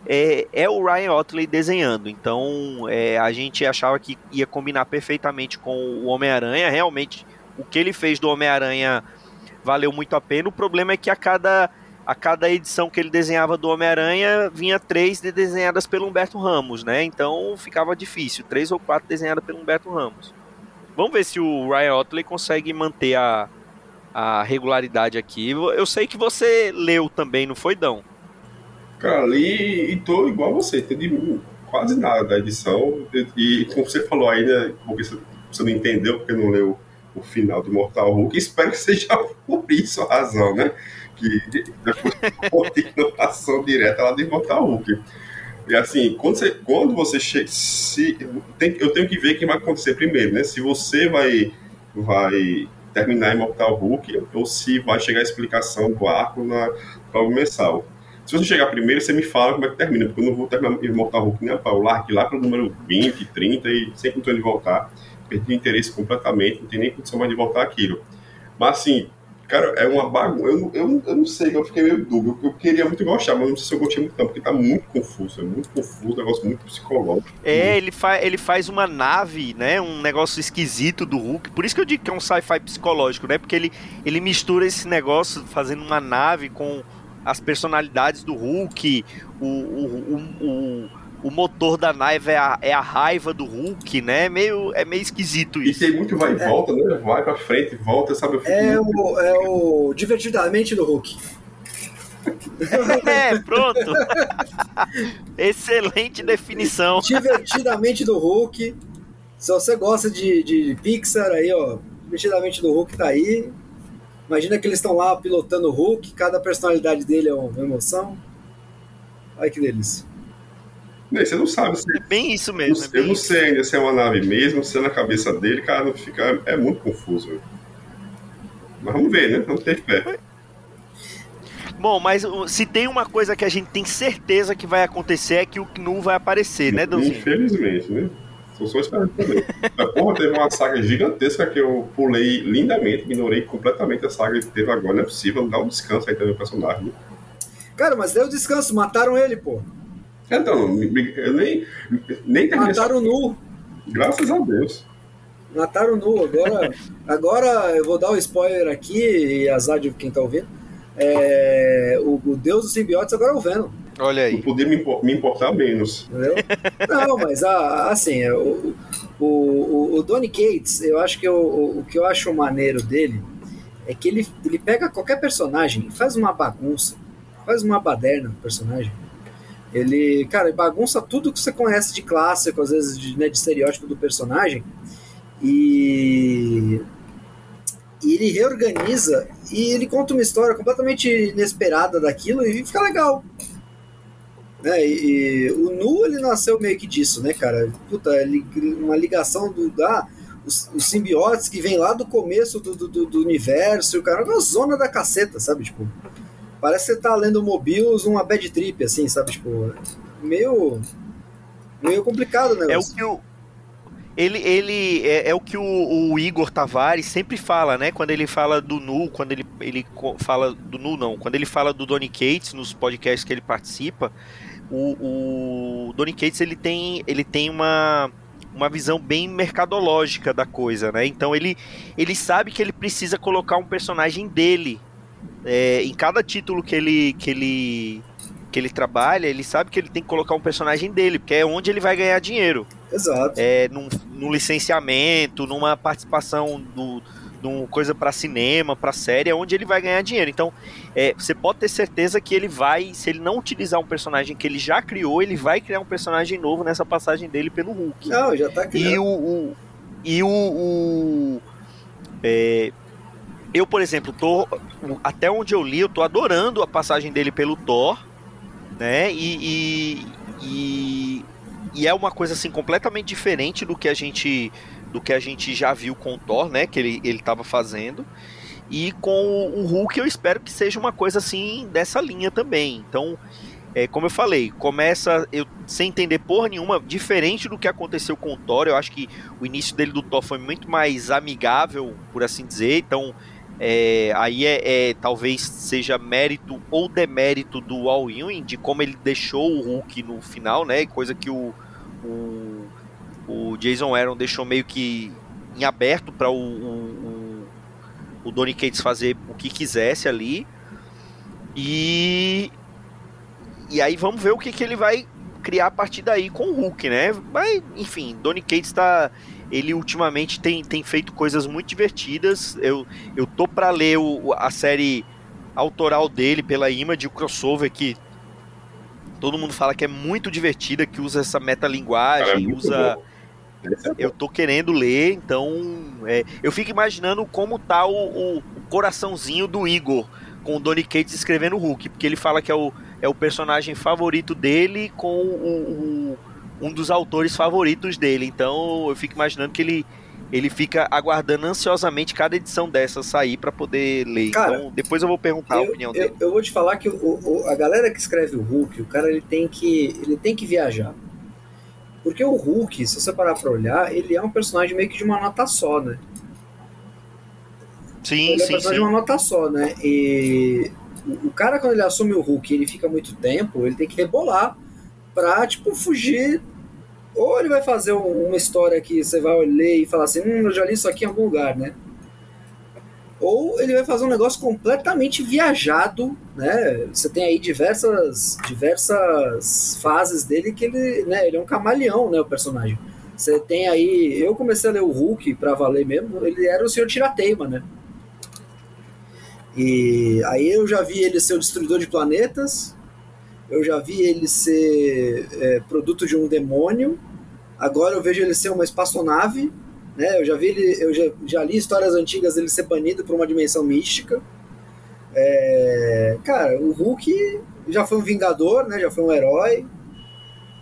é, é o Ryan Otley desenhando. Então é, a gente achava que ia combinar perfeitamente com o Homem-Aranha. Realmente, o que ele fez do Homem-Aranha valeu muito a pena. O problema é que a cada, a cada edição que ele desenhava do Homem-Aranha, vinha três desenhadas pelo Humberto Ramos, né? Então ficava difícil. Três ou quatro desenhadas pelo Humberto Ramos. Vamos ver se o Ryan Otley consegue manter a, a regularidade aqui. Eu sei que você leu também, não foi, Dão? Cara, li e tô igual você, entendi quase nada da edição. E, e como você falou aí, né, porque você não entendeu, porque não leu o final do Mortal Hulk, espero que seja *laughs* por isso a razão, né? Que é *laughs* continuação direta lá de Mortal Hulk. E assim, quando você, quando você chega. Se, tem, eu tenho que ver o que vai acontecer primeiro, né? Se você vai, vai terminar em Mortal Hulk ou se vai chegar a explicação do arco na prova mensal. Se você chegar primeiro, você me fala como é que termina, porque eu não vou terminar em Mortal Hulk nem a pau. Largue lá para o número 20, 30 e sempre não de voltar. Perdi o interesse completamente, não tem nem condição mais de voltar aquilo. Mas assim, Cara, é uma bagunça. Eu, eu, eu não sei, eu fiquei meio dúvida. Eu, eu, queria muito gostar, mas não sei se eu gostei muito, não, porque tá muito confuso. É muito confuso, um negócio muito psicológico. É, ele, fa ele faz uma nave, né? Um negócio esquisito do Hulk. Por isso que eu digo que é um sci-fi psicológico, né? Porque ele, ele mistura esse negócio fazendo uma nave com as personalidades do Hulk, o, o, o, o o motor da nave é a, é a raiva do Hulk, né? Meio, é meio esquisito isso. E tem muito vai e é. volta, né? Vai pra frente, volta, sabe? É o, é o Divertidamente do Hulk. *laughs* é, pronto. Excelente definição. Divertidamente do Hulk. Se você gosta de, de Pixar, aí, ó. Divertidamente do Hulk tá aí. Imagina que eles estão lá pilotando o Hulk, cada personalidade dele é uma emoção. Olha que delícia. Você não sabe se. É bem isso mesmo. É eu não sei ainda se é uma nave mesmo, se é na cabeça dele, cara, não fica. É muito confuso. Mas vamos ver, né? Vamos ter fé. Bom, mas se tem uma coisa que a gente tem certeza que vai acontecer é que o Knu vai aparecer, né? Infelizmente, né? Tô só esperando também. Porra, teve uma saga gigantesca que eu pulei lindamente, ignorei completamente a saga que teve agora. Não é possível, dar um descanso aí também pro personagem. Né? Cara, mas deu descanso, mataram ele, pô. Então, eu nem, nem Mataram nu. Graças a Deus. Mataram nu. Agora, *laughs* agora eu vou dar o um spoiler aqui, e azar de quem tá ouvindo. É, o, o deus dos simbiotes agora é o Venom. Olha aí. Eu poder me, me importar menos. Entendeu? Não, mas assim, é, o, o, o, Donny Cates, eu acho que o, o que eu acho maneiro dele é que ele, ele pega qualquer personagem e faz uma bagunça, faz uma baderna no personagem ele, cara, bagunça tudo que você conhece de clássico, às vezes de, né, de estereótipo do personagem. E, e ele reorganiza e ele conta uma história completamente inesperada daquilo e fica legal. Né? E, e, o Nu ele nasceu meio que disso, né, cara? Puta, ele, uma ligação do da os, os simbiotes que vem lá do começo do, do, do universo, o cara, é uma zona da caceta, sabe? Tipo, Parece que você tá lendo Mobius numa bad trip, assim, sabe? Tipo, meio. meio complicado o negócio. É o que o. Ele, ele é, é o que o, o, Igor Tavares sempre fala, né? Quando ele fala do Nu, quando ele, ele fala do Nu, não, quando ele fala do Donny Cates nos podcasts que ele participa, o, o Donny Cates ele tem, ele tem uma, uma visão bem mercadológica da coisa, né? Então ele, ele sabe que ele precisa colocar um personagem dele é, em cada título que ele, que ele que ele trabalha, ele sabe que ele tem que colocar um personagem dele, porque é onde ele vai ganhar dinheiro. Exato. É, num, num licenciamento, numa participação do, numa coisa para cinema, para série, é onde ele vai ganhar dinheiro. Então, é, você pode ter certeza que ele vai, se ele não utilizar um personagem que ele já criou, ele vai criar um personagem novo nessa passagem dele pelo Hulk. Não, já tá criando. E o, o e o, o é, eu, por exemplo, tô até onde eu li, eu tô adorando a passagem dele pelo Thor né? E, e, e, e, é uma coisa assim completamente diferente do que a gente do que a gente já viu com o Thor, né? Que ele ele estava fazendo. E com o Hulk eu espero que seja uma coisa assim dessa linha também. Então, é, como eu falei, começa eu sem entender porra nenhuma, diferente do que aconteceu com o Thor. Eu acho que o início dele do Thor foi muito mais amigável, por assim dizer. Então, é, aí é, é, talvez seja mérito ou demérito do All Ewing de como ele deixou o Hulk no final, né? Coisa que o, o, o Jason Aaron deixou meio que em aberto para o, o, o Donny Cates fazer o que quisesse ali. E e aí vamos ver o que, que ele vai criar a partir daí com o Hulk, né? Mas enfim, Donny Cates está ele ultimamente tem, tem feito coisas muito divertidas. Eu, eu tô para ler o, a série autoral dele pela Image, o crossover que todo mundo fala que é muito divertida, que usa essa metalinguagem, é usa. Eu tô querendo ler, então é, eu fico imaginando como tá o, o, o, coraçãozinho do Igor com o Donny Cates escrevendo o Hulk, porque ele fala que é o, é o personagem favorito dele com o, o um dos autores favoritos dele. Então eu fico imaginando que ele ele fica aguardando ansiosamente cada edição dessa sair para poder ler. Cara, então, depois eu vou perguntar eu, a opinião eu, dele. Eu vou te falar que o, o, a galera que escreve o Hulk, o cara ele tem que ele tem que viajar. Porque o Hulk, se você parar para olhar, ele é um personagem meio que de uma nota só, né? Sim, ele é sim, um personagem sim. de uma nota só, né? E o cara quando ele assume o Hulk, ele fica muito tempo, ele tem que rebolar pra tipo fugir ou ele vai fazer uma história que você vai ler e falar assim, hum, eu já li isso aqui em algum lugar, né? Ou ele vai fazer um negócio completamente viajado, né? Você tem aí diversas, diversas fases dele que ele, né? Ele é um camaleão, né? O personagem. Você tem aí, eu comecei a ler o Hulk para valer mesmo. Ele era o Senhor Tirateima, né? E aí eu já vi ele ser o destruidor de planetas, eu já vi ele ser é, produto de um demônio, agora eu vejo ele ser uma espaçonave, né? Eu já vi ele, eu já, já li histórias antigas dele ser banido por uma dimensão mística. É, cara, o Hulk já foi um vingador, né? Já foi um herói.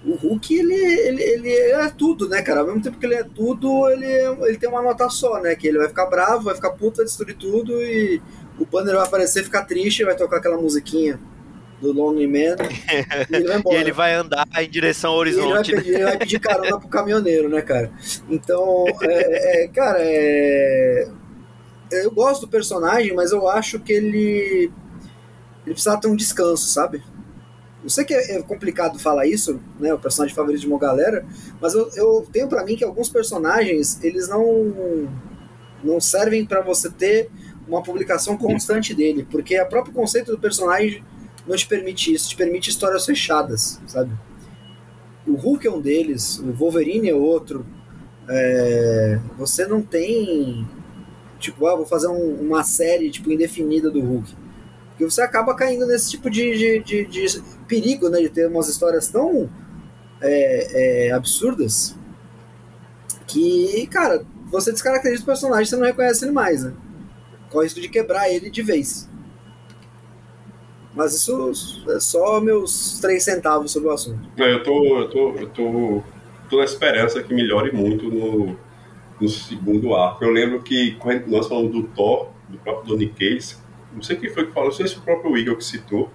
O Hulk, ele, ele, ele é tudo, né, cara? Ao mesmo tempo que ele é tudo, ele, ele tem uma nota só, né? Que ele vai ficar bravo, vai ficar puto, vai destruir tudo e o Banner vai aparecer, ficar triste, vai tocar aquela musiquinha do Lonely Man *laughs* e ele vai embora. e ele vai andar em direção ao horizonte. Ele vai, pedir, ele vai pedir carona pro caminhoneiro, né, cara? Então, é, é, cara, é... eu gosto do personagem, mas eu acho que ele ele precisa ter um descanso, sabe? Eu sei que é complicado falar isso, né, o personagem favorito de uma galera, mas eu, eu tenho para mim que alguns personagens, eles não não servem para você ter uma publicação constante dele, porque o próprio conceito do personagem não te permite isso, te permite histórias fechadas, sabe? O Hulk é um deles, o Wolverine é outro. É, você não tem, tipo, ah, vou fazer um, uma série tipo indefinida do Hulk, porque você acaba caindo nesse tipo de, de, de, de perigo, né, de ter umas histórias tão é, é, absurdas que, cara, você descaracteriza o personagem, você não reconhece ele mais, né? Corre risco de quebrar ele de vez. Mas isso é só meus três centavos sobre o assunto. Eu tô, eu tô, eu tô, tô na esperança que melhore muito no, no segundo arco. Eu lembro que quando nós falamos do Thor, do próprio Donny Case, não sei quem foi que falou, não sei se o próprio Igor que citou,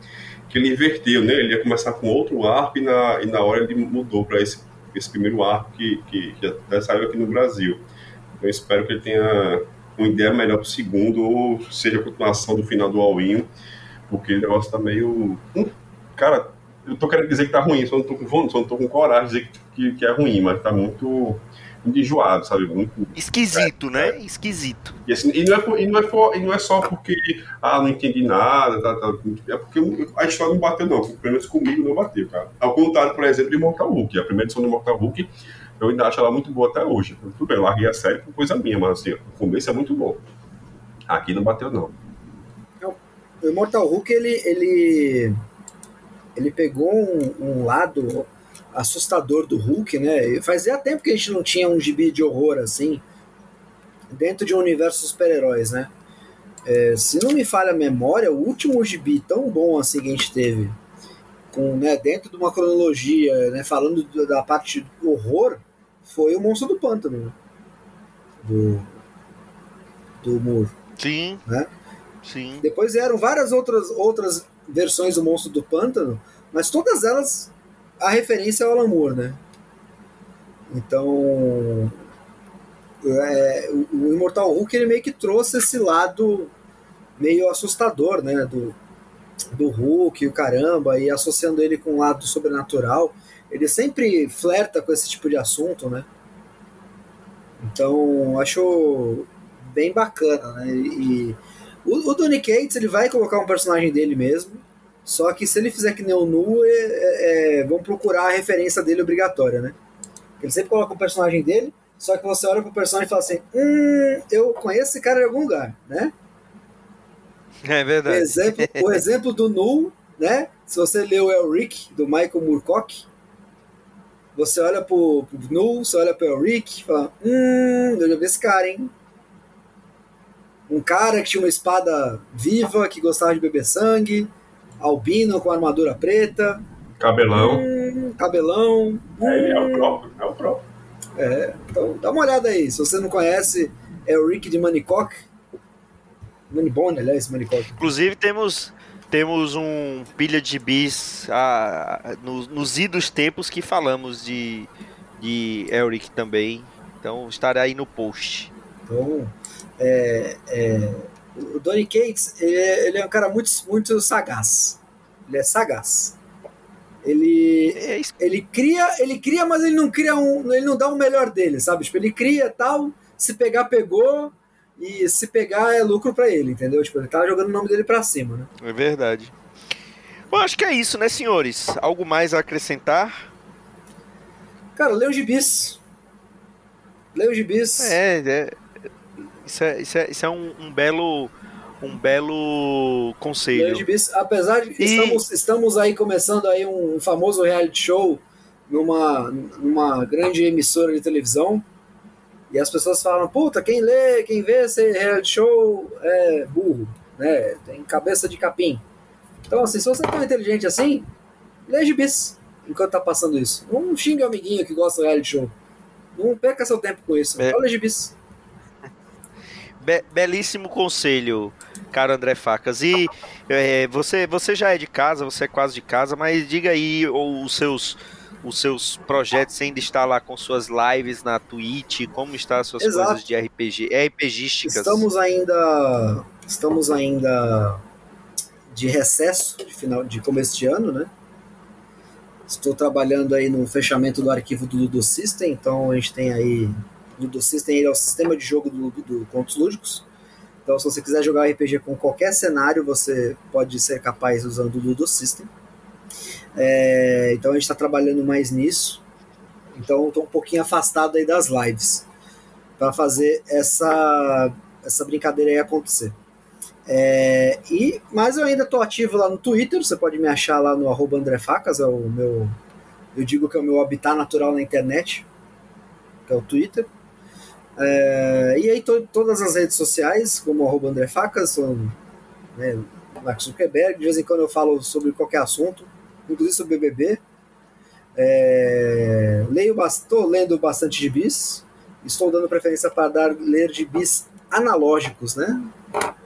que ele inverteu, né? Ele ia começar com outro arco e na, e na hora ele mudou para esse, esse primeiro arco que, que, que já saiu aqui no Brasil. Então eu espero que ele tenha uma ideia melhor para o segundo, ou seja a continuação do final do All-In porque o negócio tá meio. Hum, cara, eu tô querendo dizer que tá ruim, só não tô com só não tô com coragem de dizer que, que, é ruim, mas tá muito. muito enjoado, sabe? Muito, Esquisito, é, né? É. Esquisito. E, assim, e, não é, e, não é e não é só porque, ah, não entendi nada, tá, tá, é porque a história não bateu, não. Pelo menos comigo não bateu, cara. Ao contrário, por exemplo, de Mortal Hulk. A primeira edição de Mortal Hulk, eu ainda acho ela muito boa até hoje. Tudo bem, eu larguei a série por coisa minha, mas assim, o começo é muito bom. Aqui não bateu, não. O Mortal Hulk, ele, ele, ele pegou um, um lado assustador do Hulk, né? Fazia tempo que a gente não tinha um gibi de horror assim, dentro de um universo super-heróis, né? É, se não me falha a memória, o último gibi tão bom assim que a gente teve, com, né, dentro de uma cronologia, né, falando da parte do horror, foi o Monstro do Pântano, né? do, do Moore. Sim. Né? Sim. Depois vieram várias outras, outras versões do Monstro do Pântano, mas todas elas a referência é o Alan Moore, né? Então, é, o Immortal Hulk ele meio que trouxe esse lado meio assustador, né? Do, do Hulk, o caramba, e associando ele com o lado sobrenatural. Ele sempre flerta com esse tipo de assunto, né? Então, acho bem bacana, né? E, o, o Donny Cates ele vai colocar um personagem dele mesmo, só que se ele fizer que nem o Nu, é, é, é, vão procurar a referência dele obrigatória, né? Ele sempre coloca o um personagem dele, só que você olha pro personagem e fala assim: Hum, eu conheço esse cara em algum lugar, né? *laughs* É verdade. O exemplo, o exemplo do Nu, né? Se você lê o Elric, do Michael Moorcock, você olha pro, pro Nu, você olha pro Elric e fala: Hum, eu já vi esse cara, hein? Um cara que tinha uma espada viva, que gostava de beber sangue, albino com armadura preta. Cabelão. Hum, cabelão. É, ele é o próprio, é o próprio. É, então dá uma olhada aí. Se você não conhece, é o Rick de Manicock. Manibone, aliás, Manicock. Inclusive temos temos um pilha de bis ah, nos, nos idos tempos que falamos de, de Elric também. Então estará aí no post. Então, é, é, o Donny Cates, ele é, ele é um cara muito, muito sagaz. Ele é sagaz. Ele, é ele cria, ele cria, mas ele não cria um, ele não dá o melhor dele, sabe? Tipo, ele cria tal, se pegar pegou e se pegar é lucro para ele, entendeu? Tipo, ele tá jogando o nome dele para cima, né? É verdade. Bom, acho que é isso, né, senhores? Algo mais a acrescentar? Cara, os gibis. Os gibis. É, é, isso é, isso é, isso é um, um belo um belo conselho. apesar de e... estamos, estamos aí começando aí um famoso reality show numa, numa grande emissora de televisão e as pessoas falam, puta, quem lê, quem vê esse reality show é burro, né? Tem cabeça de capim. Então, assim, se você é tão inteligente assim, lê gibis enquanto tá passando isso. Não xinga o amiguinho que gosta do reality show. Não perca seu tempo com isso. É. Só lê gibis. Be belíssimo conselho, caro André Facas. E é, você, você já é de casa, você é quase de casa, mas diga aí os seus os seus projetos ainda está lá com suas lives na Twitch, como estão as suas Exato. coisas de RPG, RPGísticas? Estamos ainda estamos ainda de recesso de final de começo de ano, né? Estou trabalhando aí no fechamento do arquivo do Ludo System, então a gente tem aí Ludo System ele é o sistema de jogo do, do Contos Lúdicos. Então, se você quiser jogar RPG com qualquer cenário, você pode ser capaz usando o Ludo System. É, então, a gente está trabalhando mais nisso. Então, estou um pouquinho afastado aí das lives para fazer essa, essa brincadeira aí acontecer. É, e, mas eu ainda estou ativo lá no Twitter, você pode me achar lá no arroba André Facas, é o meu. Eu digo que é o meu habitat natural na internet, que é o Twitter. É, e aí to, todas as redes sociais, como arroba André Facas, né, Marcos Zuckerberg, de vez em quando eu falo sobre qualquer assunto, inclusive sobre BBB. É, leio, estou lendo bastante de bis, estou dando preferência para dar, ler de bis analógicos, né?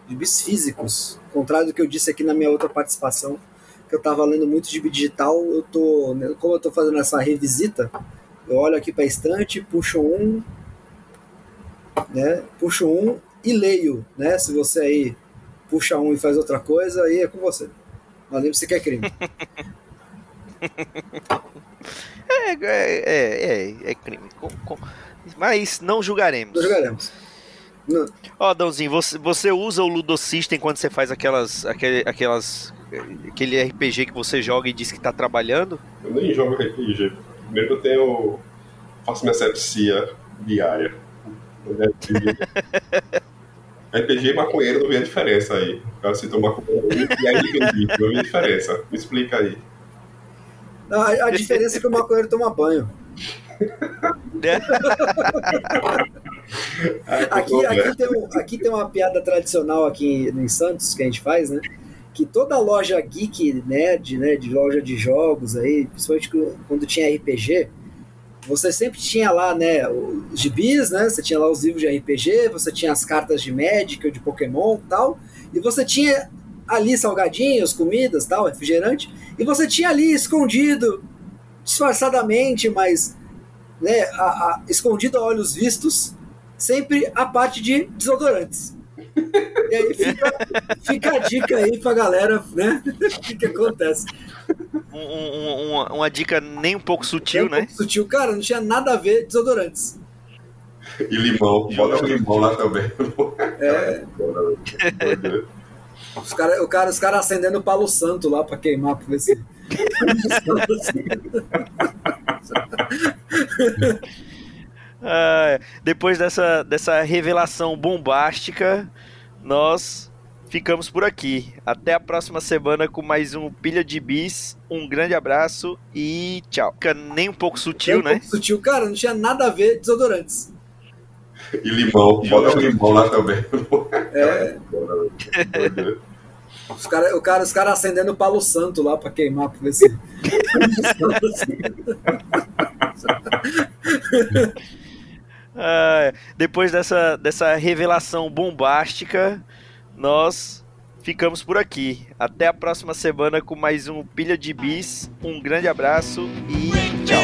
De bis físicos, contrário do que eu disse aqui na minha outra participação, que eu estava lendo muito de digital, eu tô, né, como eu estou fazendo essa revisita, eu olho aqui para a estante, puxo um, né? Puxo um e leio, né? Se você aí puxa um e faz outra coisa, aí é com você. Mas lembre-se que é crime. *laughs* é, é, é, é, é crime. Com, com, Mas não julgaremos. Não julgaremos. Ó, oh, Dãozinho, você, você usa o Ludosystem quando você faz aquelas, aquele, aquelas. aquele RPG que você joga e diz que tá trabalhando? Eu nem jogo RPG. Primeiro eu tenho. faço minha sepsia diária. *laughs* RPG e maconheiro não vê a diferença aí. O cara citou maconheiro e aí RPG, não vê a diferença. Me explica aí. A, a diferença é que o maconheiro toma banho. aqui, aqui, tem um, aqui tem uma piada tradicional aqui em Santos que a gente faz, né? Que toda loja geek nerd, né, de loja de jogos aí, principalmente quando tinha RPG, você sempre tinha lá, né, os gibis, né? Você tinha lá os livros de RPG, você tinha as cartas de Magic ou de Pokémon tal, e você tinha ali salgadinhos, comidas, tal, refrigerante, e você tinha ali escondido, disfarçadamente, mas né, a, a, escondido a olhos vistos, sempre a parte de desodorantes. E aí fica, fica a dica aí pra galera, né? O que, que acontece. Um, um, uma, uma, dica nem um pouco sutil, um né? Pouco sutil, cara, não tinha nada a ver desodorantes. E limão, bota um limão lá também. É. *laughs* Os cara, o cara, os caras acendendo o palo santo lá pra queimar, pra ver se. *laughs* *laughs* ah, depois dessa, dessa revelação bombástica, nós ficamos por aqui. Até a próxima semana com mais um Pilha de Bis. Um grande abraço e tchau. Fica nem um pouco sutil, um né? Pouco sutil, cara, não tinha nada a ver desodorantes. E limão, bota um limão lá também. É. Os cara, o cara, os caras acendendo o palo santo lá pra queimar, pra ver se. *laughs* *laughs* ah, depois dessa, dessa revelação bombástica, nós ficamos por aqui. Até a próxima semana com mais um Pilha de Bis. Um grande abraço e tchau.